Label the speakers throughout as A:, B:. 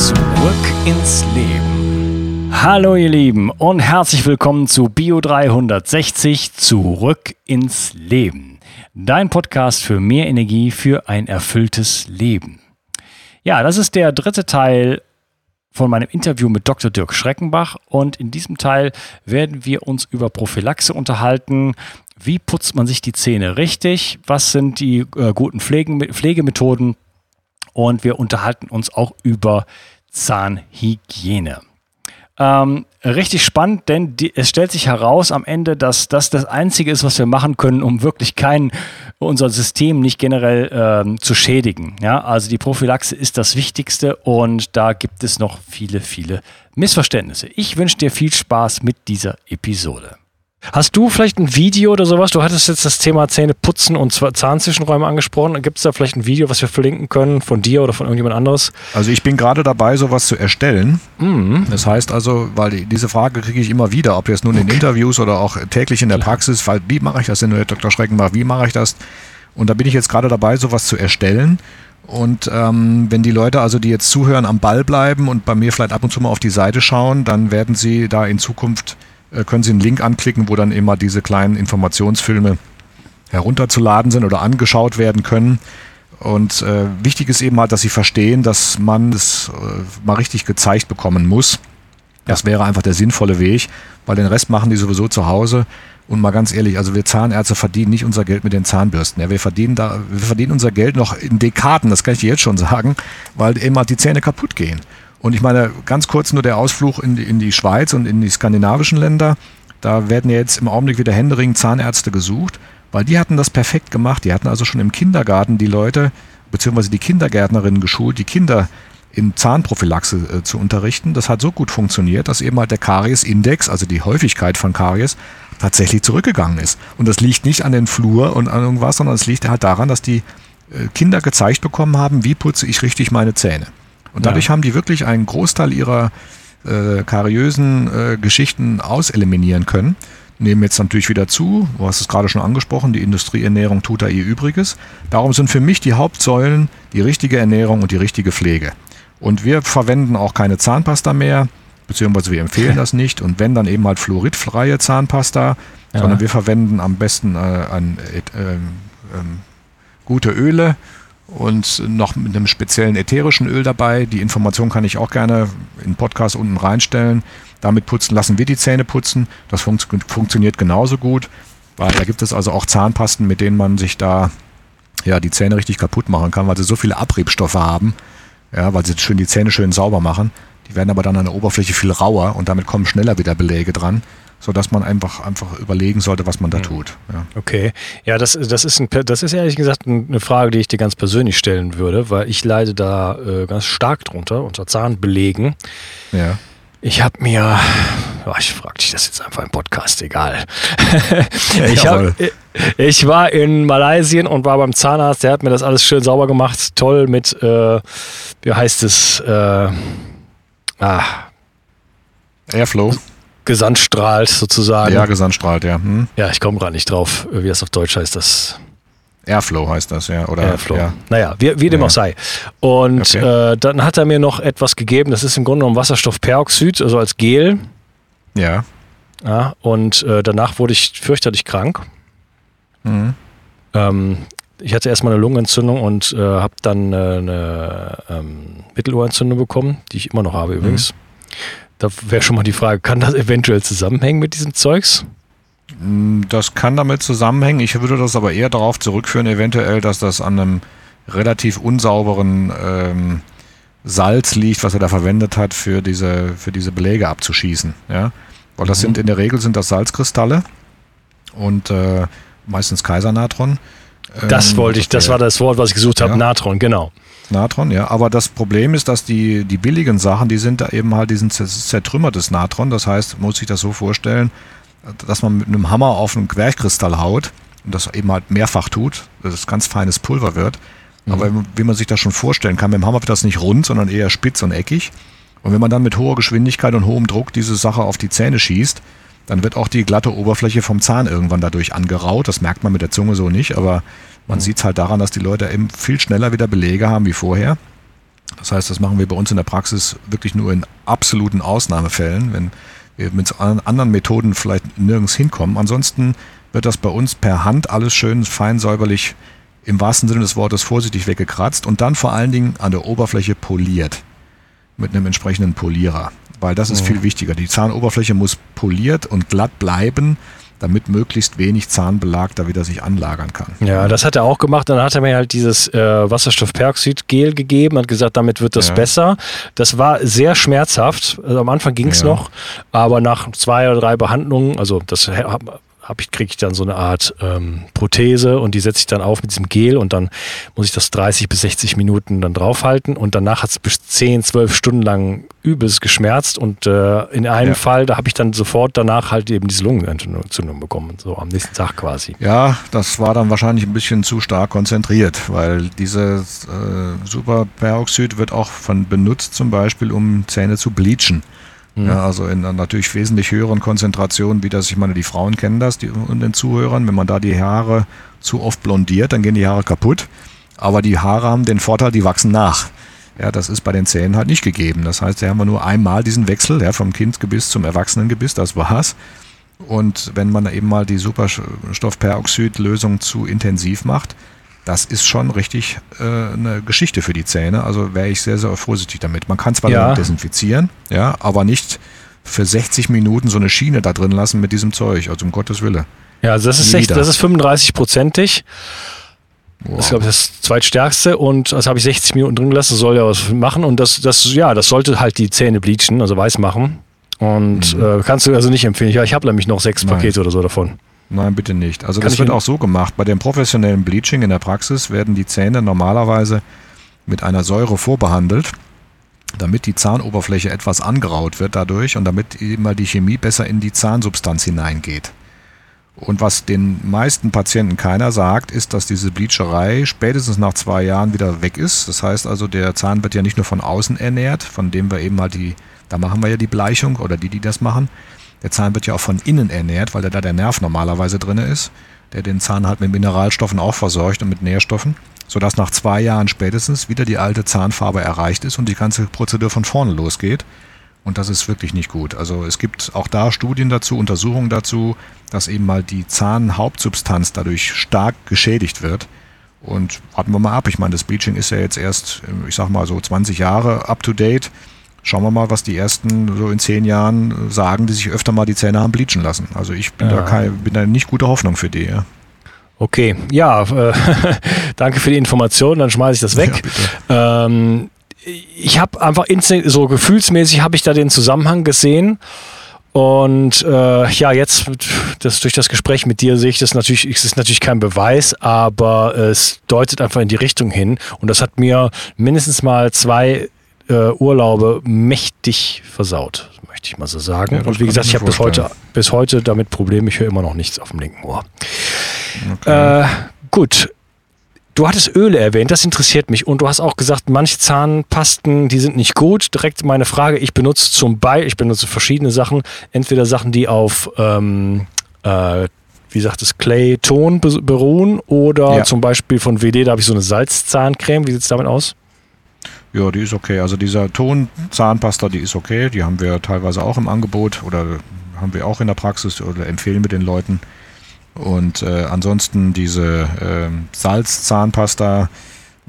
A: Zurück ins Leben. Hallo ihr Lieben und herzlich willkommen zu Bio 360 Zurück ins Leben. Dein Podcast für mehr Energie für ein erfülltes Leben. Ja, das ist der dritte Teil von meinem Interview mit Dr. Dirk Schreckenbach und in diesem Teil werden wir uns über Prophylaxe unterhalten, wie putzt man sich die Zähne richtig, was sind die äh, guten Pflegen, Pflegemethoden und wir unterhalten uns auch über Zahnhygiene. Ähm, richtig spannend, denn die, es stellt sich heraus am Ende, dass das das Einzige ist, was wir machen können, um wirklich kein, unser System nicht generell ähm, zu schädigen. Ja, also die Prophylaxe ist das Wichtigste und da gibt es noch viele, viele Missverständnisse. Ich wünsche dir viel Spaß mit dieser Episode. Hast du vielleicht ein Video oder sowas? Du hattest jetzt das Thema Zähne putzen und Zahnzwischenräume angesprochen. Gibt es da vielleicht ein Video, was wir verlinken können von dir oder von irgendjemand anderes?
B: Also ich bin gerade dabei, sowas zu erstellen. Mhm. Das heißt also, weil die, diese Frage kriege ich immer wieder, ob jetzt nun in Interviews oder auch täglich in der Praxis, weil, wie mache ich das denn, Herr Dr. Schreckenbach, wie mache ich das? Und da bin ich jetzt gerade dabei, sowas zu erstellen. Und ähm, wenn die Leute also, die jetzt zuhören, am Ball bleiben und bei mir vielleicht ab und zu mal auf die Seite schauen, dann werden sie da in Zukunft können Sie einen Link anklicken, wo dann immer diese kleinen Informationsfilme herunterzuladen sind oder angeschaut werden können. Und äh, wichtig ist eben halt, dass Sie verstehen, dass man es äh, mal richtig gezeigt bekommen muss. Das wäre einfach der sinnvolle Weg, weil den Rest machen die sowieso zu Hause. Und mal ganz ehrlich, also wir Zahnärzte verdienen nicht unser Geld mit den Zahnbürsten. Ja, wir verdienen da, wir verdienen unser Geld noch in Dekaden, das kann ich dir jetzt schon sagen, weil immer die Zähne kaputt gehen. Und ich meine, ganz kurz nur der Ausflug in die, in die Schweiz und in die skandinavischen Länder. Da werden ja jetzt im Augenblick wieder händeringend Zahnärzte gesucht, weil die hatten das perfekt gemacht. Die hatten also schon im Kindergarten die Leute, beziehungsweise die Kindergärtnerinnen geschult, die Kinder in Zahnprophylaxe äh, zu unterrichten. Das hat so gut funktioniert, dass eben halt der Karies-Index, also die Häufigkeit von Karies, tatsächlich zurückgegangen ist. Und das liegt nicht an den Flur und an irgendwas, sondern es liegt halt daran, dass die äh, Kinder gezeigt bekommen haben, wie putze ich richtig meine Zähne. Und dadurch ja. haben die wirklich einen Großteil ihrer äh, kariösen äh, Geschichten auseliminieren können. Nehmen jetzt natürlich wieder zu, du hast es gerade schon angesprochen, die Industrieernährung tut da ihr Übriges. Darum sind für mich die Hauptsäulen die richtige Ernährung und die richtige Pflege. Und wir verwenden auch keine Zahnpasta mehr, beziehungsweise wir empfehlen das nicht. Und wenn, dann eben halt fluoridfreie Zahnpasta, ja. sondern wir verwenden am besten äh, an, äh, ähm, gute Öle, und noch mit einem speziellen ätherischen Öl dabei. Die Information kann ich auch gerne in Podcast unten reinstellen. Damit putzen lassen wir die Zähne putzen. Das fun funktioniert genauso gut, weil da gibt es also auch Zahnpasten, mit denen man sich da ja die Zähne richtig kaputt machen kann, weil sie so viele Abriebstoffe haben, ja, weil sie schön die Zähne schön sauber machen. Die werden aber dann an der Oberfläche viel rauer und damit kommen schneller wieder Beläge dran sodass man einfach, einfach überlegen sollte, was man da mhm. tut.
A: Ja. Okay, ja, das, das, ist ein, das ist ehrlich gesagt eine Frage, die ich dir ganz persönlich stellen würde, weil ich leide da äh, ganz stark drunter, unter Zahnbelegen. Ja. Ich habe mir, oh, ich frage dich das jetzt einfach im Podcast, egal. ich, hab, ich war in Malaysia und war beim Zahnarzt, der hat mir das alles schön sauber gemacht, toll mit, äh, wie heißt es, äh,
B: ah, Airflow
A: gesandstrahlt sozusagen.
B: Ja, gesandstrahlt, ja. Hm.
A: Ja, ich komme gerade nicht drauf, wie das auf Deutsch heißt. Das
B: Airflow heißt das, ja. Oder,
A: Airflow. Ja. Naja, wie, wie dem ja. auch sei. Und okay. äh, dann hat er mir noch etwas gegeben, das ist im Grunde genommen Wasserstoffperoxid, also als Gel.
B: Ja.
A: Ja, und äh, danach wurde ich fürchterlich krank. Mhm. Ähm, ich hatte erstmal eine Lungenentzündung und äh, habe dann äh, eine ähm, Mittelohrentzündung bekommen, die ich immer noch habe übrigens. Mhm. Da wäre schon mal die Frage, kann das eventuell zusammenhängen mit diesem Zeugs?
B: Mm, das kann damit zusammenhängen. Ich würde das aber eher darauf zurückführen, eventuell, dass das an einem relativ unsauberen ähm, Salz liegt, was er da verwendet hat, für diese, für diese Beläge abzuschießen. Ja? Weil das mhm. sind in der Regel sind das Salzkristalle und äh, meistens Kaisernatron.
A: Das ähm, wollte ich, das war das Wort, was ich gesucht habe, ja. Natron, genau.
B: Natron, ja. Aber das Problem ist, dass die, die billigen Sachen, die sind da eben halt diesen zertrümmertes Natron. Das heißt, man muss sich das so vorstellen, dass man mit einem Hammer auf einen Querchkristall haut und das eben halt mehrfach tut, dass es ganz feines Pulver wird. Mhm. Aber wie man sich das schon vorstellen kann, mit dem Hammer wird das nicht rund, sondern eher spitz und eckig. Und wenn man dann mit hoher Geschwindigkeit und hohem Druck diese Sache auf die Zähne schießt, dann wird auch die glatte Oberfläche vom Zahn irgendwann dadurch angeraut. Das merkt man mit der Zunge so nicht, aber man mhm. sieht es halt daran, dass die Leute eben viel schneller wieder Belege haben wie vorher. Das heißt, das machen wir bei uns in der Praxis wirklich nur in absoluten Ausnahmefällen, wenn wir mit anderen Methoden vielleicht nirgends hinkommen. Ansonsten wird das bei uns per Hand alles schön fein säuberlich im wahrsten Sinne des Wortes vorsichtig weggekratzt und dann vor allen Dingen an der Oberfläche poliert mit einem entsprechenden Polierer, weil das ist mhm. viel wichtiger. Die Zahnoberfläche muss poliert und glatt bleiben, damit möglichst wenig Zahnbelag da wieder sich anlagern kann.
A: Ja, das hat er auch gemacht. Dann hat er mir halt dieses äh, Wasserstoffperoxid-Gel gegeben und gesagt, damit wird das ja. besser. Das war sehr schmerzhaft. Also am Anfang ging es ja. noch, aber nach zwei oder drei Behandlungen, also das ich, kriege ich dann so eine Art ähm, Prothese und die setze ich dann auf mit diesem Gel und dann muss ich das 30 bis 60 Minuten dann draufhalten und danach hat es bis 10, 12 Stunden lang übelst geschmerzt und äh, in einem ja. Fall, da habe ich dann sofort danach halt eben diese Lungenentzündung bekommen, so am nächsten Tag quasi.
B: Ja, das war dann wahrscheinlich ein bisschen zu stark konzentriert, weil dieses äh, Superperoxid wird auch von benutzt zum Beispiel, um Zähne zu bleachen. Mhm. Ja, also in einer natürlich wesentlich höheren Konzentration, wie das, ich meine, die Frauen kennen das, die und den Zuhörern, wenn man da die Haare zu oft blondiert, dann gehen die Haare kaputt. Aber die Haare haben den Vorteil, die wachsen nach. Ja, das ist bei den Zähnen halt nicht gegeben. Das heißt, da haben wir nur einmal diesen Wechsel, ja, vom Kindgebiss zum Erwachsenengebiss, das war's. Und wenn man eben mal die Superstoffperoxid-Lösung zu intensiv macht, das ist schon richtig äh, eine Geschichte für die Zähne. Also wäre ich sehr, sehr vorsichtig damit. Man kann zwar ja. desinfizieren, ja, aber nicht für 60 Minuten so eine Schiene da drin lassen mit diesem Zeug, also um Gottes Wille.
A: Ja, also das ist, echt, das ist 35-prozentig. Wow. Das ist, glaube ich, das zweitstärkste und das habe ich 60 Minuten drin gelassen, soll ja was machen und das, das, ja, das sollte halt die Zähne bleachen, also weiß machen. Und mhm. äh, kannst du also nicht empfehlen. Ja, ich habe nämlich noch sechs Nein. Pakete oder so davon.
B: Nein, bitte nicht. Also Kann das wird auch so gemacht. Bei dem professionellen Bleaching in der Praxis werden die Zähne normalerweise mit einer Säure vorbehandelt, damit die Zahnoberfläche etwas angeraut wird dadurch und damit immer die Chemie besser in die Zahnsubstanz hineingeht. Und was den meisten Patienten keiner sagt, ist, dass diese Bleacherei spätestens nach zwei Jahren wieder weg ist. Das heißt also, der Zahn wird ja nicht nur von außen ernährt, von dem wir eben halt die, da machen wir ja die Bleichung oder die, die das machen, der Zahn wird ja auch von innen ernährt, weil da der Nerv normalerweise drin ist, der den Zahn halt mit Mineralstoffen auch versorgt und mit Nährstoffen, sodass nach zwei Jahren spätestens wieder die alte Zahnfarbe erreicht ist und die ganze Prozedur von vorne losgeht. Und das ist wirklich nicht gut. Also es gibt auch da Studien dazu, Untersuchungen dazu, dass eben mal die Zahnhauptsubstanz dadurch stark geschädigt wird. Und warten wir mal ab. Ich meine, das Bleaching ist ja jetzt erst, ich sag mal so 20 Jahre up to date. Schauen wir mal, was die ersten so in zehn Jahren sagen, die sich öfter mal die Zähne haben bleachen lassen. Also ich bin, ja. da, kein, bin da nicht gute Hoffnung für die. Ja.
A: Okay, ja, äh, danke für die Information, dann schmeiße ich das weg. Ja, ähm, ich habe einfach so gefühlsmäßig habe ich da den Zusammenhang gesehen. Und äh, ja, jetzt das, durch das Gespräch mit dir sehe ich das natürlich, es ist natürlich kein Beweis, aber es deutet einfach in die Richtung hin. Und das hat mir mindestens mal zwei äh, Urlaube mächtig versaut, möchte ich mal so sagen. Ja, und wie gesagt, ich habe bis heute, bis heute damit Probleme. Ich höre immer noch nichts auf dem linken Ohr. Okay. Äh, gut. Du hattest Öle erwähnt, das interessiert mich. Und du hast auch gesagt, manche Zahnpasten, die sind nicht gut. Direkt meine Frage, ich benutze zum Beispiel, ich benutze verschiedene Sachen. Entweder Sachen, die auf, ähm, äh, wie sagt es, Clay-Ton beruhen oder ja. zum Beispiel von WD, da habe ich so eine Salzzahncreme. Wie sieht es damit aus?
B: Ja, die ist okay. Also dieser Ton-Zahnpasta, die ist okay. Die haben wir teilweise auch im Angebot oder haben wir auch in der Praxis oder empfehlen wir den Leuten. Und äh, ansonsten diese äh, Salz-Zahnpasta,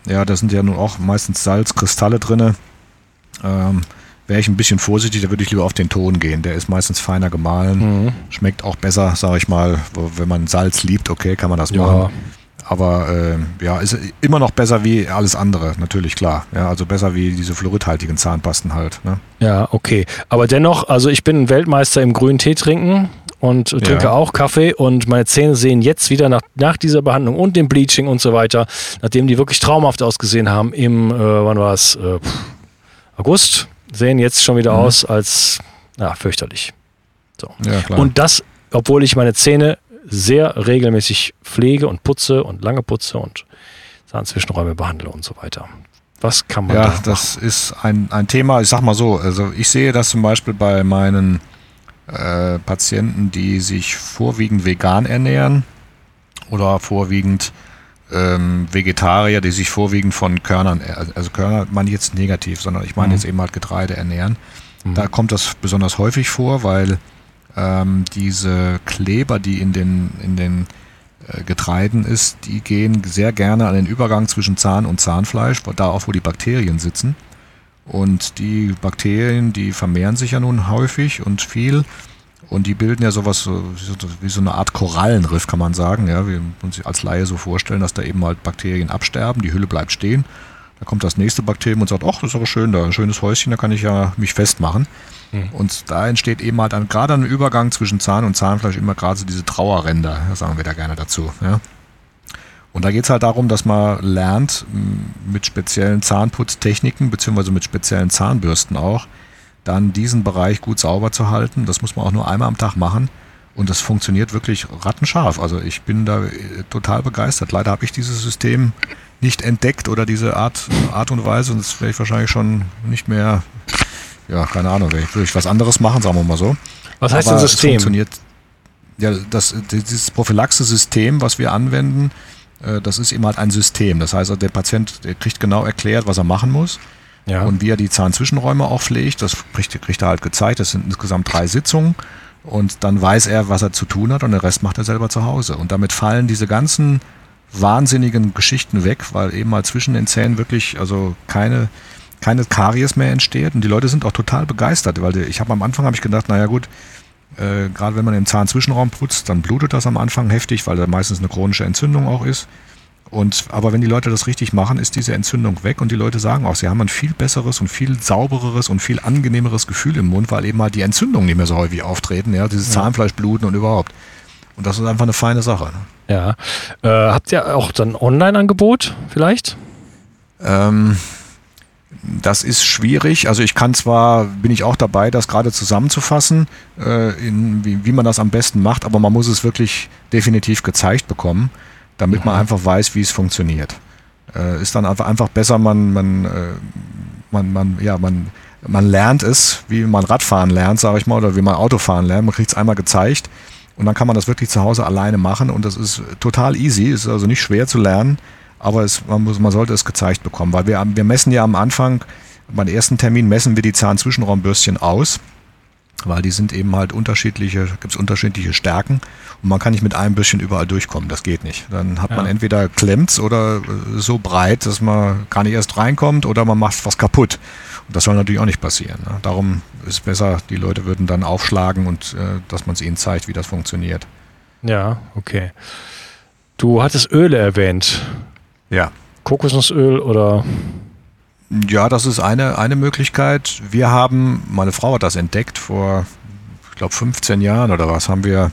B: ja, da sind ja nun auch meistens Salzkristalle drin. Ähm, Wäre ich ein bisschen vorsichtig, da würde ich lieber auf den Ton gehen. Der ist meistens feiner gemahlen, mhm. schmeckt auch besser, sage ich mal. Wenn man Salz liebt, okay, kann man das ja. machen. Aber äh, ja, ist immer noch besser wie alles andere, natürlich klar. Ja, also besser wie diese fluoridhaltigen Zahnpasten halt. Ne?
A: Ja, okay. Aber dennoch, also ich bin Weltmeister im grünen Tee trinken und trinke ja. auch Kaffee und meine Zähne sehen jetzt wieder nach, nach dieser Behandlung und dem Bleaching und so weiter, nachdem die wirklich traumhaft ausgesehen haben im, äh, wann war es, äh, August, sehen jetzt schon wieder mhm. aus als, ja, fürchterlich. So. Ja, und das, obwohl ich meine Zähne sehr regelmäßig pflege und putze und lange putze und Zahnzwischenräume behandle und so weiter. Was kann man
B: ja, da Ja, das ist ein, ein Thema, ich sag mal so, also ich sehe das zum Beispiel bei meinen äh, Patienten, die sich vorwiegend vegan ernähren oder vorwiegend ähm, Vegetarier, die sich vorwiegend von Körnern, also Körner meine ich jetzt negativ, sondern ich meine mhm. jetzt eben halt Getreide ernähren. Mhm. Da kommt das besonders häufig vor, weil ähm, diese Kleber, die in den, in den äh, Getreiden ist, die gehen sehr gerne an den Übergang zwischen Zahn und Zahnfleisch, da auch wo die Bakterien sitzen. Und die Bakterien, die vermehren sich ja nun häufig und viel. Und die bilden ja sowas wie so eine Art Korallenriff, kann man sagen. Ja, wir uns als Laie so vorstellen, dass da eben halt Bakterien absterben, die Hülle bleibt stehen. Da kommt das nächste Bakterium und sagt, ach, das ist aber schön, da ein schönes Häuschen, da kann ich ja mich festmachen. Mhm. Und da entsteht eben halt dann gerade ein Übergang zwischen Zahn und Zahnfleisch immer gerade so diese Trauerränder, sagen wir da gerne dazu. Ja. Und da geht es halt darum, dass man lernt, mit speziellen Zahnputztechniken, beziehungsweise mit speziellen Zahnbürsten auch, dann diesen Bereich gut sauber zu halten. Das muss man auch nur einmal am Tag machen. Und das funktioniert wirklich rattenscharf. Also ich bin da äh, total begeistert. Leider habe ich dieses System nicht entdeckt oder diese Art, Art und Weise. Und das werde ich wahrscheinlich schon nicht mehr, ja, keine Ahnung, würde ich was anderes machen, sagen wir mal so.
A: Was heißt Aber denn System? Funktioniert,
B: ja, das, dieses Prophylaxe-System, was wir anwenden, äh, das ist eben halt ein System. Das heißt, der Patient der kriegt genau erklärt, was er machen muss. Ja. Und wie er die Zahnzwischenräume auch pflegt, das kriegt, kriegt er halt gezeigt. Das sind insgesamt drei Sitzungen. Und dann weiß er, was er zu tun hat und den Rest macht er selber zu Hause. Und damit fallen diese ganzen wahnsinnigen Geschichten weg, weil eben mal zwischen den Zähnen wirklich also keine, keine Karies mehr entsteht. Und die Leute sind auch total begeistert, weil ich habe am Anfang habe ich gedacht, naja gut, äh, gerade wenn man den Zahnzwischenraum putzt, dann blutet das am Anfang heftig, weil da meistens eine chronische Entzündung auch ist. Und, aber wenn die Leute das richtig machen, ist diese Entzündung weg und die Leute sagen auch, sie haben ein viel besseres und viel saubereres und viel angenehmeres Gefühl im Mund, weil eben mal die Entzündungen nicht mehr so häufig auftreten, ja, dieses. Zahnfleischbluten und überhaupt. Und das ist einfach eine feine Sache. Ne?
A: Ja. Äh, habt ihr auch dann Online-Angebot vielleicht?
B: Ähm, das ist schwierig. Also ich kann zwar, bin ich auch dabei, das gerade zusammenzufassen, äh, in, wie, wie man das am besten macht, aber man muss es wirklich definitiv gezeigt bekommen, damit man mhm. einfach weiß, wie es funktioniert. Äh, ist dann einfach, einfach besser, man, man, äh, man, man, ja, man, man lernt es, wie man Radfahren lernt, sage ich mal, oder wie man Autofahren lernt. Man kriegt es einmal gezeigt und dann kann man das wirklich zu Hause alleine machen und das ist total easy, ist also nicht schwer zu lernen aber es, man, muss, man sollte es gezeigt bekommen, weil wir, wir messen ja am Anfang, beim ersten Termin messen wir die Zahnzwischenraumbürstchen aus, weil die sind eben halt unterschiedliche, gibt es unterschiedliche Stärken und man kann nicht mit einem Bürstchen überall durchkommen, das geht nicht. Dann hat ja. man entweder klemmt oder äh, so breit, dass man gar nicht erst reinkommt oder man macht was kaputt. Und das soll natürlich auch nicht passieren. Ne? Darum ist es besser, die Leute würden dann aufschlagen und äh, dass man es ihnen zeigt, wie das funktioniert.
A: Ja, okay. Du hattest Öle erwähnt.
B: Ja.
A: Kokosnussöl oder?
B: Ja, das ist eine, eine Möglichkeit. Wir haben, meine Frau hat das entdeckt vor, ich glaube, 15 Jahren oder was, haben wir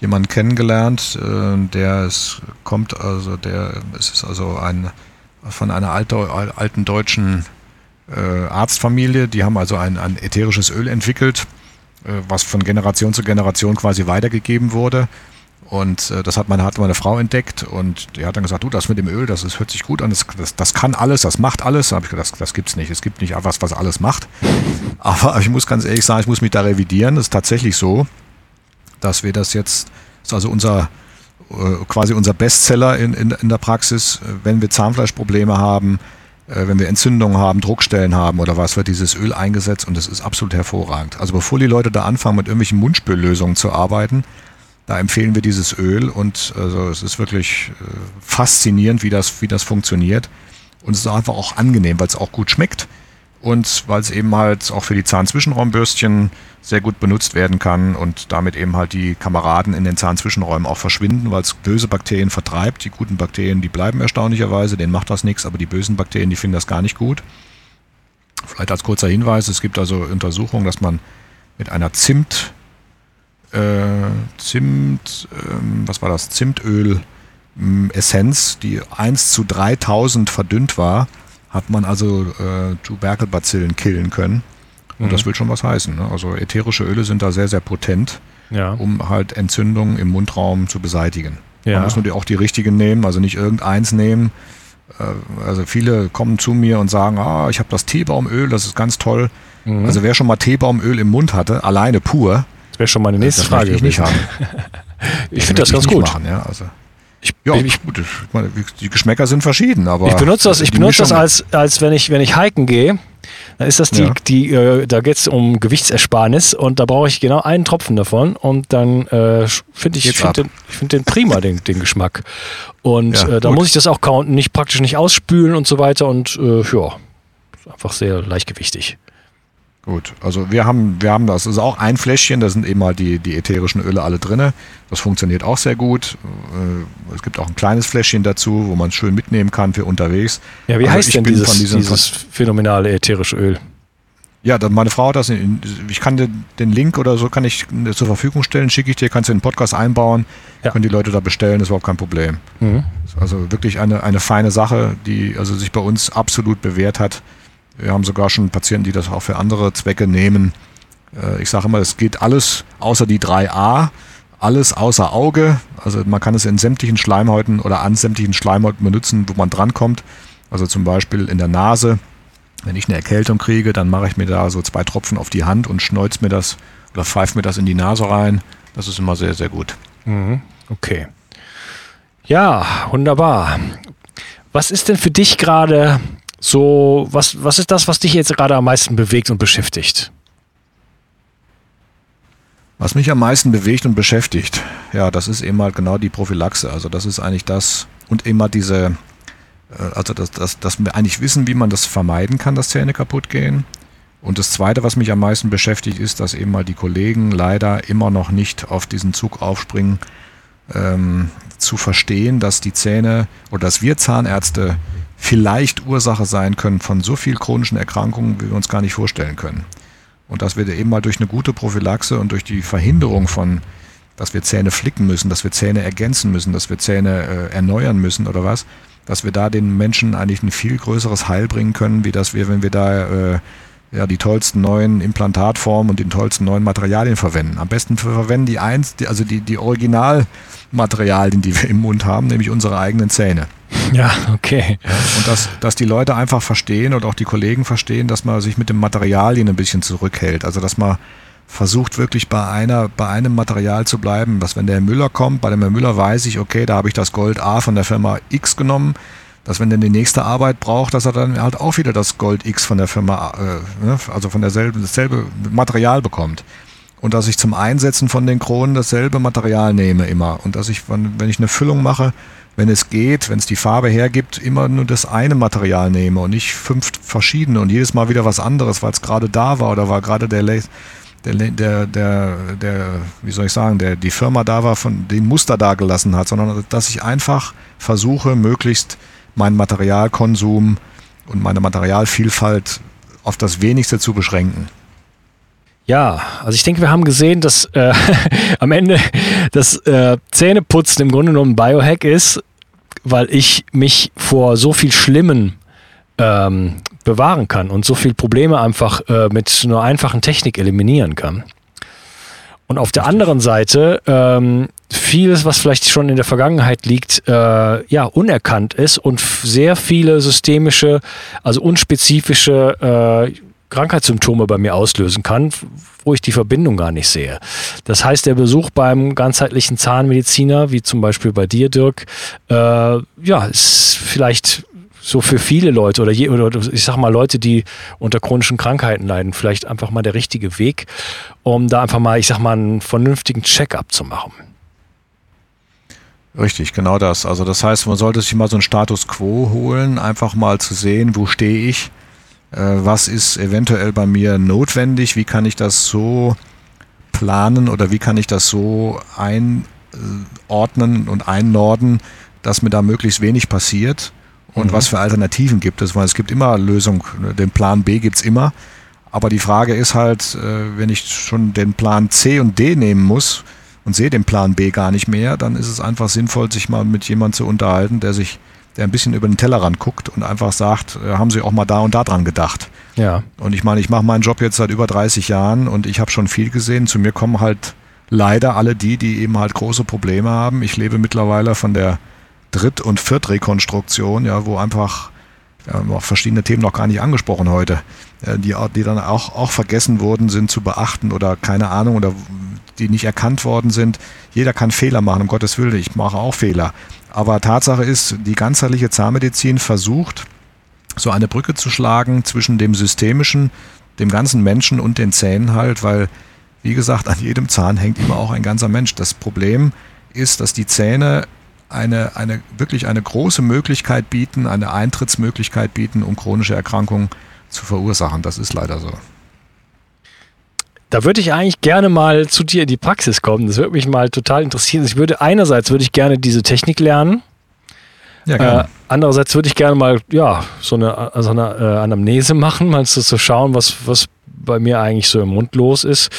B: jemanden kennengelernt, äh, der ist, kommt, also der, es ist also ein, von einer alte, alten deutschen äh, Arztfamilie, die haben also ein, ein ätherisches Öl entwickelt, äh, was von Generation zu Generation quasi weitergegeben wurde. Und äh, das hat meine, hat meine Frau entdeckt und die hat dann gesagt, du, das mit dem Öl, das, ist, hört sich gut an, das, das, das kann alles, das macht alles. Da habe ich gesagt, das, das gibt's nicht. Es gibt nicht etwas, was alles macht. Aber ich muss ganz ehrlich sagen, ich muss mich da revidieren. Es ist tatsächlich so, dass wir das jetzt, das ist also unser äh, quasi unser Bestseller in, in, in der Praxis, wenn wir Zahnfleischprobleme haben, äh, wenn wir Entzündungen haben, Druckstellen haben oder was, wird dieses Öl eingesetzt und es ist absolut hervorragend. Also bevor die Leute da anfangen, mit irgendwelchen Mundspüllösungen zu arbeiten, da empfehlen wir dieses Öl und also es ist wirklich äh, faszinierend, wie das, wie das funktioniert. Und es ist einfach auch angenehm, weil es auch gut schmeckt und weil es eben halt auch für die Zahnzwischenraumbürstchen sehr gut benutzt werden kann und damit eben halt die Kameraden in den Zahnzwischenräumen auch verschwinden, weil es böse Bakterien vertreibt. Die guten Bakterien, die bleiben erstaunlicherweise, denen macht das nichts, aber die bösen Bakterien, die finden das gar nicht gut. Vielleicht als kurzer Hinweis, es gibt also Untersuchungen, dass man mit einer Zimt äh, Zimt, ähm, was war das? Zimtöl ähm, Essenz, die 1 zu 3000 verdünnt war, hat man also äh, Tuberkelbazillen killen können. Und mhm. das will schon was heißen. Ne? Also ätherische Öle sind da sehr, sehr potent, ja. um halt Entzündungen im Mundraum zu beseitigen. Ja. Man muss nur die, auch die richtigen nehmen, also nicht irgendeins nehmen. Äh, also viele kommen zu mir und sagen, ah, ich habe das Teebaumöl, das ist ganz toll. Mhm. Also wer schon mal Teebaumöl im Mund hatte, alleine pur,
A: wäre schon meine nächste das Frage.
B: Ich nicht haben.
A: ich finde das ganz gut.
B: Machen, ja, also. Ich, ja, ich, gut, meine, die Geschmäcker sind verschieden, aber.
A: Ich benutze das, ich benutze das als, als wenn ich, wenn ich hiken gehe, dann ist das die, ja. die äh, da geht es um Gewichtsersparnis und da brauche ich genau einen Tropfen davon und dann äh, finde ich, ich finde den, find den prima, den, den Geschmack. Und ja, äh, da muss ich das auch counten, nicht praktisch nicht ausspülen und so weiter und äh, ja, einfach sehr leichtgewichtig.
B: Gut, also wir haben, wir haben das, das ist auch ein Fläschchen, da sind eben mal die, die ätherischen Öle alle drin. Das funktioniert auch sehr gut. Äh, es gibt auch ein kleines Fläschchen dazu, wo man es schön mitnehmen kann für unterwegs.
A: Ja, wie also heißt denn dieses, dieses phänomenale ätherische Öl?
B: Ja, meine Frau hat das, in, ich kann den, den, Link oder so kann ich zur Verfügung stellen, schicke ich dir, kannst du in den Podcast einbauen, ja. können die Leute da bestellen, das ist überhaupt kein Problem. Mhm. Also wirklich eine, eine feine Sache, die also sich bei uns absolut bewährt hat. Wir haben sogar schon Patienten, die das auch für andere Zwecke nehmen. Äh, ich sage immer, es geht alles außer die 3a, alles außer Auge. Also man kann es in sämtlichen Schleimhäuten oder an sämtlichen Schleimhäuten benutzen, wo man drankommt. Also zum Beispiel in der Nase. Wenn ich eine Erkältung kriege, dann mache ich mir da so zwei Tropfen auf die Hand und schneuze mir das oder pfeife mir das in die Nase rein. Das ist immer sehr, sehr gut.
A: Mhm. Okay. Ja, wunderbar. Was ist denn für dich gerade so, was, was ist das, was dich jetzt gerade am meisten bewegt und beschäftigt?
B: Was mich am meisten bewegt und beschäftigt, ja, das ist eben halt genau die Prophylaxe. Also das ist eigentlich das und immer diese, äh, also dass, dass, dass wir eigentlich wissen, wie man das vermeiden kann, dass Zähne kaputt gehen. Und das Zweite, was mich am meisten beschäftigt, ist, dass eben mal die Kollegen leider immer noch nicht auf diesen Zug aufspringen, ähm, zu verstehen, dass die Zähne oder dass wir Zahnärzte vielleicht Ursache sein können von so vielen chronischen Erkrankungen, wie wir uns gar nicht vorstellen können. Und dass wir eben mal durch eine gute Prophylaxe und durch die Verhinderung von, dass wir Zähne flicken müssen, dass wir Zähne ergänzen müssen, dass wir Zähne äh, erneuern müssen oder was, dass wir da den Menschen eigentlich ein viel größeres Heil bringen können, wie das wir, wenn wir da äh, ja, die tollsten neuen Implantatformen und die tollsten neuen Materialien verwenden. Am besten verwenden die eins, die, also die, die Originalmaterialien, die wir im Mund haben, nämlich unsere eigenen Zähne.
A: Ja, okay.
B: Und dass, dass die Leute einfach verstehen und auch die Kollegen verstehen, dass man sich mit dem Materialien ein bisschen zurückhält. Also dass man versucht wirklich bei einer, bei einem Material zu bleiben. Dass wenn der Müller kommt, bei dem Herr Müller weiß ich, okay, da habe ich das Gold A von der Firma X genommen dass wenn er die nächste Arbeit braucht, dass er dann halt auch wieder das Gold X von der Firma, äh, ne, also von derselben, dasselbe Material bekommt. Und dass ich zum Einsetzen von den Kronen dasselbe Material nehme immer. Und dass ich, wenn ich eine Füllung mache, wenn es geht, wenn es die Farbe hergibt, immer nur das eine Material nehme und nicht fünf verschiedene und jedes Mal wieder was anderes, weil es gerade da war oder war gerade der, der, der, der, der, wie soll ich sagen, der, die Firma da war, von den Muster da gelassen hat, sondern dass ich einfach versuche, möglichst meinen Materialkonsum und meine Materialvielfalt auf das Wenigste zu beschränken.
A: Ja, also ich denke, wir haben gesehen, dass äh, am Ende das äh, Zähneputzen im Grunde genommen ein Biohack ist, weil ich mich vor so viel Schlimmen ähm, bewahren kann und so viele Probleme einfach äh, mit einer einfachen Technik eliminieren kann. Und auf der anderen Seite ähm, vieles, was vielleicht schon in der Vergangenheit liegt, äh, ja, unerkannt ist und sehr viele systemische, also unspezifische äh, Krankheitssymptome bei mir auslösen kann, wo ich die Verbindung gar nicht sehe. Das heißt, der Besuch beim ganzheitlichen Zahnmediziner, wie zum Beispiel bei dir, Dirk, äh, ja, ist vielleicht so für viele Leute oder, je, oder ich sag mal Leute, die unter chronischen Krankheiten leiden, vielleicht einfach mal der richtige Weg, um da einfach mal, ich sag mal, einen vernünftigen Check-up zu machen.
B: Richtig, genau das. Also das heißt, man sollte sich mal so einen Status quo holen, einfach mal zu sehen, wo stehe ich, äh, was ist eventuell bei mir notwendig, wie kann ich das so planen oder wie kann ich das so einordnen und einnorden, dass mir da möglichst wenig passiert und mhm. was für Alternativen gibt es, weil es gibt immer Lösungen, den Plan B gibt es immer, Aber die Frage ist halt, äh, wenn ich schon den Plan C und D nehmen muss und sehe den Plan B gar nicht mehr, dann ist es einfach sinnvoll, sich mal mit jemandem zu unterhalten, der sich, der ein bisschen über den Tellerrand guckt und einfach sagt, äh, haben Sie auch mal da und da dran gedacht.
A: Ja.
B: Und ich meine, ich mache meinen Job jetzt seit über 30 Jahren und ich habe schon viel gesehen. Zu mir kommen halt leider alle die, die eben halt große Probleme haben. Ich lebe mittlerweile von der Dritt- und Viertrekonstruktion, ja, wo einfach haben auch verschiedene Themen noch gar nicht angesprochen heute, äh, die, die dann auch, auch vergessen worden sind zu beachten oder keine Ahnung oder die nicht erkannt worden sind. Jeder kann Fehler machen, um Gottes Willen, ich mache auch Fehler. Aber Tatsache ist, die ganzheitliche Zahnmedizin versucht, so eine Brücke zu schlagen zwischen dem systemischen, dem ganzen Menschen und den Zähnen halt, weil, wie gesagt, an jedem Zahn hängt immer auch ein ganzer Mensch. Das Problem ist, dass die Zähne eine, eine, wirklich eine große Möglichkeit bieten, eine Eintrittsmöglichkeit bieten, um chronische Erkrankungen zu verursachen. Das ist leider so.
A: Da würde ich eigentlich gerne mal zu dir in die Praxis kommen. Das würde mich mal total interessieren. Ich würde einerseits würde ich gerne diese Technik lernen. Ja, äh, andererseits würde ich gerne mal ja so eine, so eine äh, Anamnese machen, mal zu, zu schauen, was, was bei mir eigentlich so im Mund los ist.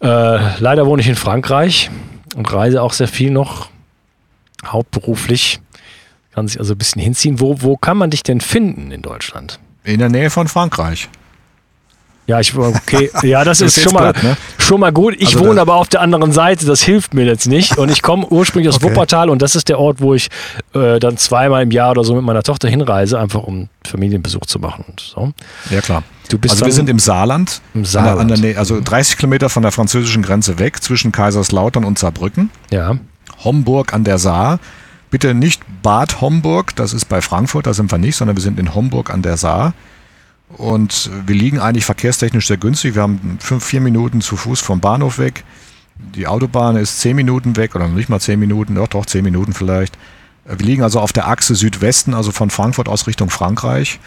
A: Äh, leider wohne ich in Frankreich und reise auch sehr viel noch hauptberuflich. Kann sich also ein bisschen hinziehen. Wo, wo kann man dich denn finden in Deutschland?
B: In der Nähe von Frankreich.
A: Ja, ich okay, ja, das, das ist, schon mal, ne? schon mal gut. Ich also wohne aber auf der anderen Seite, das hilft mir jetzt nicht. Und ich komme ursprünglich aus okay. Wuppertal und das ist der Ort, wo ich äh, dann zweimal im Jahr oder so mit meiner Tochter hinreise, einfach um Familienbesuch zu machen und so.
B: Ja, klar. also wir sind im Saarland,
A: im Saarland.
B: An der, an der also 30 Kilometer von der französischen Grenze weg, zwischen Kaiserslautern und Saarbrücken.
A: Ja.
B: Homburg an der Saar. Bitte nicht Bad Homburg, das ist bei Frankfurt, da sind wir nicht, sondern wir sind in Homburg an der Saar. Und wir liegen eigentlich verkehrstechnisch sehr günstig. Wir haben fünf, vier Minuten zu Fuß vom Bahnhof weg. Die Autobahn ist zehn Minuten weg oder nicht mal zehn Minuten, doch, doch zehn Minuten vielleicht. Wir liegen also auf der Achse Südwesten, also von Frankfurt aus Richtung Frankreich.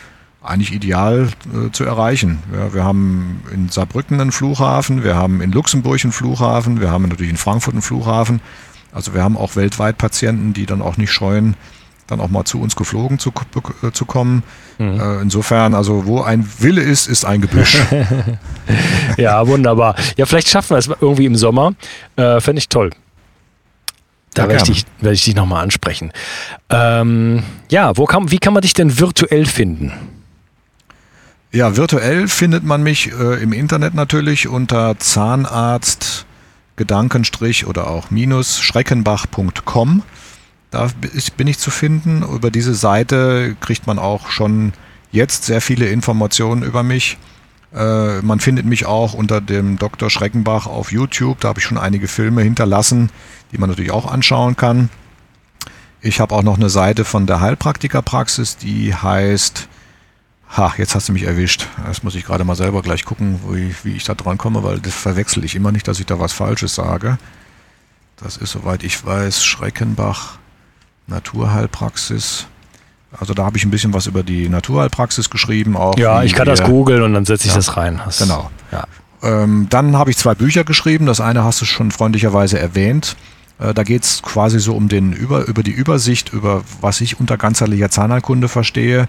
B: Eigentlich ideal äh, zu erreichen. Ja, wir haben in Saarbrücken einen Flughafen, wir haben in Luxemburg einen Flughafen, wir haben natürlich in Frankfurt einen Flughafen. Also wir haben auch weltweit Patienten, die dann auch nicht scheuen, dann auch mal zu uns geflogen zu, äh, zu kommen. Mhm. Äh, insofern, also wo ein Wille ist, ist ein Gebüsch.
A: ja, wunderbar. Ja, vielleicht schaffen wir es irgendwie im Sommer. Äh, Fände ich toll. Da ja, werde ich dich, werd ich dich nochmal ansprechen. Ähm, ja, wo kann, wie kann man dich denn virtuell finden?
B: Ja, virtuell findet man mich äh, im Internet natürlich unter Zahnarzt Gedankenstrich oder auch minus schreckenbach.com. Da bin ich zu finden. Über diese Seite kriegt man auch schon jetzt sehr viele Informationen über mich. Äh, man findet mich auch unter dem Dr. Schreckenbach auf YouTube. Da habe ich schon einige Filme hinterlassen, die man natürlich auch anschauen kann. Ich habe auch noch eine Seite von der Heilpraktikerpraxis, die heißt Ha, jetzt hast du mich erwischt. Das muss ich gerade mal selber gleich gucken, wie, wie ich da dran komme, weil das verwechsel ich immer nicht, dass ich da was Falsches sage. Das ist, soweit ich weiß, Schreckenbach, Naturheilpraxis. Also da habe ich ein bisschen was über die Naturheilpraxis geschrieben. Auch
A: ja, ich kann das googeln und dann setze ich ja, das rein.
B: Das, genau. Ja. Ähm, dann habe ich zwei Bücher geschrieben. Das eine hast du schon freundlicherweise erwähnt. Äh, da geht es quasi so um den über, über die Übersicht, über was ich unter ganzheitlicher Zahnheilkunde verstehe.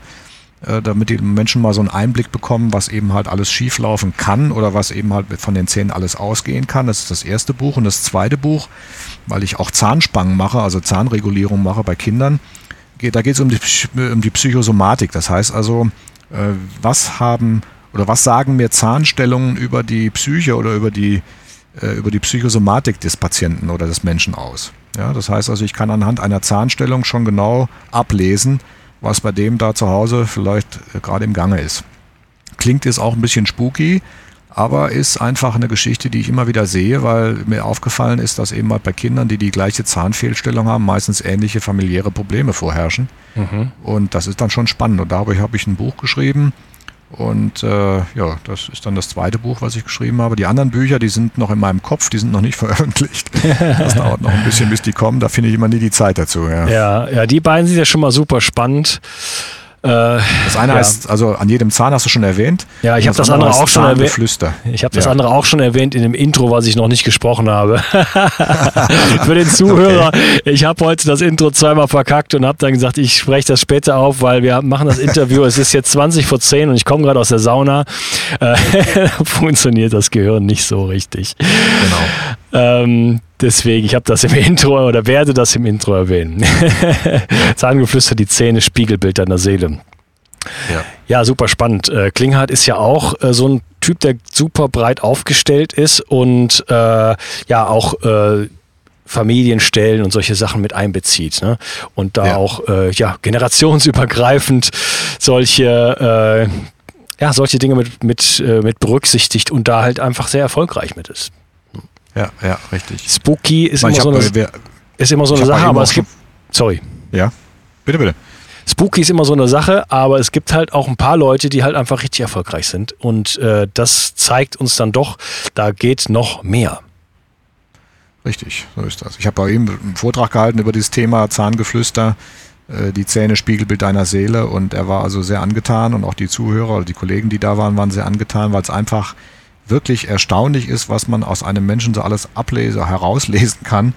B: Äh, damit die Menschen mal so einen Einblick bekommen, was eben halt alles schieflaufen kann oder was eben halt von den Zähnen alles ausgehen kann. Das ist das erste Buch. Und das zweite Buch, weil ich auch Zahnspangen mache, also Zahnregulierung mache bei Kindern, geht, da geht es um die, um die Psychosomatik. Das heißt also, äh, was haben oder was sagen mir Zahnstellungen über die Psyche oder über die, äh, über die Psychosomatik des Patienten oder des Menschen aus? Ja, das heißt also, ich kann anhand einer Zahnstellung schon genau ablesen, was bei dem da zu Hause vielleicht äh, gerade im Gange ist. Klingt jetzt auch ein bisschen spooky, aber ist einfach eine Geschichte, die ich immer wieder sehe, weil mir aufgefallen ist, dass eben halt bei Kindern, die die gleiche Zahnfehlstellung haben, meistens ähnliche familiäre Probleme vorherrschen. Mhm. Und das ist dann schon spannend. Und darüber habe ich ein Buch geschrieben, und äh, ja, das ist dann das zweite Buch, was ich geschrieben habe. Die anderen Bücher, die sind noch in meinem Kopf, die sind noch nicht veröffentlicht. Das dauert noch ein bisschen, bis die kommen. Da finde ich immer nie die Zeit dazu.
A: Ja, ja, ja die beiden sind ja schon mal super spannend.
B: Äh, das eine ja. heißt, also an jedem Zahn hast du schon erwähnt.
A: Ja, ich habe das, das andere auch schon erwähnt. Ich habe das ja. andere auch schon erwähnt in dem Intro, was ich noch nicht gesprochen habe. Für den Zuhörer, okay. ich habe heute das Intro zweimal verkackt und habe dann gesagt, ich spreche das später auf, weil wir machen das Interview. es ist jetzt 20 vor 10 und ich komme gerade aus der Sauna. Äh, funktioniert das Gehirn nicht so richtig. Genau. Ähm, deswegen, ich habe das im Intro oder werde das im Intro erwähnen. Zahngeflüster, die Zähne, Spiegelbild deiner Seele. Ja. ja, super spannend. Äh, Klinghardt ist ja auch äh, so ein Typ, der super breit aufgestellt ist und äh, ja auch äh, Familienstellen und solche Sachen mit einbezieht. Ne? Und da ja. auch äh, ja, generationsübergreifend solche, äh, ja, solche Dinge mit, mit, mit berücksichtigt und da halt einfach sehr erfolgreich mit ist.
B: Ja, ja, richtig.
A: Spooky ist, immer, hab, so eine, wer, ist immer so eine Sache, aber es gibt. Sorry.
B: Ja, bitte, bitte.
A: Spooky ist immer so eine Sache, aber es gibt halt auch ein paar Leute, die halt einfach richtig erfolgreich sind. Und äh, das zeigt uns dann doch, da geht noch mehr.
B: Richtig, so ist das. Ich habe bei ihm einen Vortrag gehalten über dieses Thema Zahngeflüster, äh, die Zähne Spiegelbild deiner Seele und er war also sehr angetan und auch die Zuhörer, die Kollegen, die da waren, waren sehr angetan, weil es einfach wirklich erstaunlich ist, was man aus einem Menschen so alles ablesen, herauslesen kann,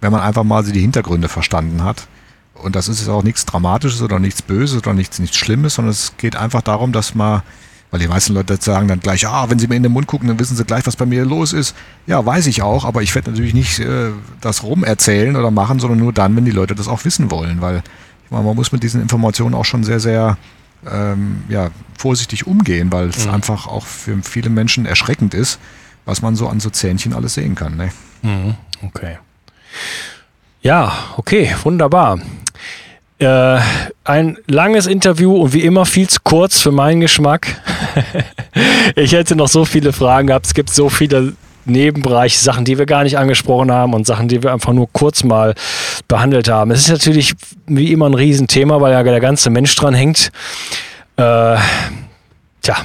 B: wenn man einfach mal die Hintergründe verstanden hat. Und das ist jetzt auch nichts Dramatisches oder nichts Böses oder nichts, nichts Schlimmes, sondern es geht einfach darum, dass man, weil die meisten Leute sagen dann gleich, ah, wenn sie mir in den Mund gucken, dann wissen sie gleich, was bei mir los ist. Ja, weiß ich auch, aber ich werde natürlich nicht äh, das rumerzählen oder machen, sondern nur dann, wenn die Leute das auch wissen wollen, weil ich meine, man muss mit diesen Informationen auch schon sehr, sehr ähm, ja, vorsichtig umgehen, weil es mhm. einfach auch für viele Menschen erschreckend ist, was man so an so Zähnchen alles sehen kann. Ne?
A: Mhm. Okay. Ja, okay, wunderbar. Äh, ein langes Interview und wie immer viel zu kurz für meinen Geschmack. ich hätte noch so viele Fragen gehabt. Es gibt so viele Nebenbereich, Sachen, die wir gar nicht angesprochen haben und Sachen, die wir einfach nur kurz mal behandelt haben. Es ist natürlich wie immer ein Riesenthema, weil ja der ganze Mensch dran hängt. Äh, tja,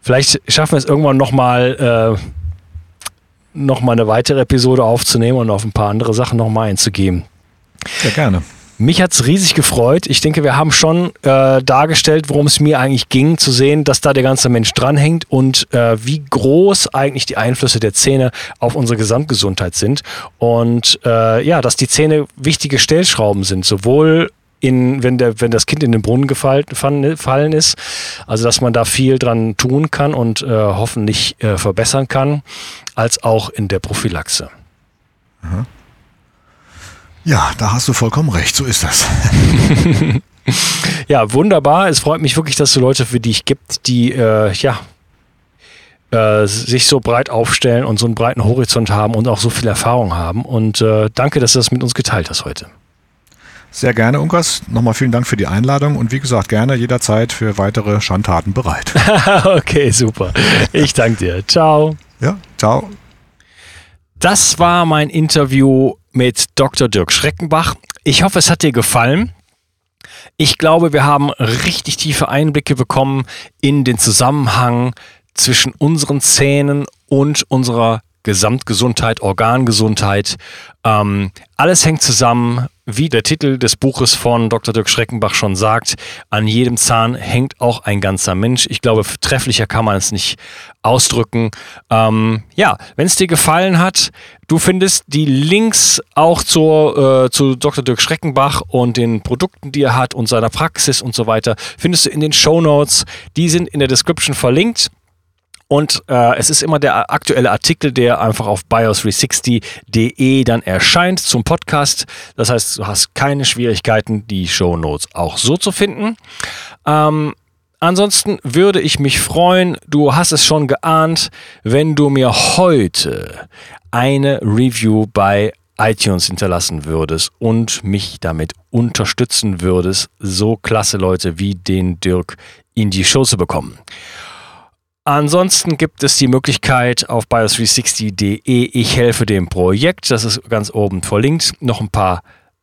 A: vielleicht schaffen wir es irgendwann nochmal äh, noch eine weitere Episode aufzunehmen und auf ein paar andere Sachen nochmal einzugehen.
B: Ja, gerne.
A: Mich hat es riesig gefreut. Ich denke, wir haben schon äh, dargestellt, worum es mir eigentlich ging, zu sehen, dass da der ganze Mensch dranhängt und äh, wie groß eigentlich die Einflüsse der Zähne auf unsere Gesamtgesundheit sind. Und äh, ja, dass die Zähne wichtige Stellschrauben sind, sowohl in, wenn, der, wenn das Kind in den Brunnen gefallen, fallen ist. Also dass man da viel dran tun kann und äh, hoffentlich äh, verbessern kann, als auch in der Prophylaxe.
B: Mhm. Ja, da hast du vollkommen recht, so ist das.
A: ja, wunderbar. Es freut mich wirklich, dass es Leute für dich gibt, die äh, ja äh, sich so breit aufstellen und so einen breiten Horizont haben und auch so viel Erfahrung haben. Und äh, danke, dass du das mit uns geteilt hast heute.
B: Sehr gerne, Unkas. Nochmal vielen Dank für die Einladung und wie gesagt, gerne jederzeit für weitere Schandtaten bereit.
A: okay, super. Ich danke dir. Ciao.
B: Ja, ciao.
A: Das war mein Interview mit Dr. Dirk Schreckenbach. Ich hoffe, es hat dir gefallen. Ich glaube, wir haben richtig tiefe Einblicke bekommen in den Zusammenhang zwischen unseren Zähnen und unserer Gesamtgesundheit, Organgesundheit. Ähm, alles hängt zusammen wie der Titel des Buches von Dr. Dirk Schreckenbach schon sagt, an jedem Zahn hängt auch ein ganzer Mensch. Ich glaube, trefflicher kann man es nicht ausdrücken. Ähm, ja, wenn es dir gefallen hat, du findest die Links auch zur, äh, zu Dr. Dirk Schreckenbach und den Produkten, die er hat und seiner Praxis und so weiter, findest du in den Show Notes. Die sind in der Description verlinkt. Und äh, es ist immer der aktuelle Artikel, der einfach auf bios360.de dann erscheint zum Podcast. Das heißt, du hast keine Schwierigkeiten, die Show Notes auch so zu finden. Ähm, ansonsten würde ich mich freuen, du hast es schon geahnt, wenn du mir heute eine Review bei iTunes hinterlassen würdest und mich damit unterstützen würdest, so klasse Leute wie den Dirk in die Show zu bekommen. Ansonsten gibt es die Möglichkeit auf bios360.de, ich helfe dem Projekt, das ist ganz oben verlinkt, noch ein paar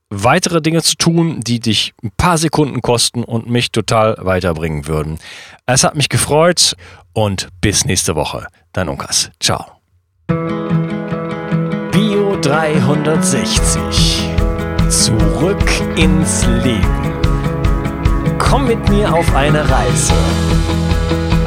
A: weitere Dinge zu tun, die dich ein paar Sekunden kosten und mich total weiterbringen würden. Es hat mich gefreut und bis nächste Woche. Dein Unkas. Ciao. Bio 360. Zurück ins Leben. Komm mit mir auf eine Reise.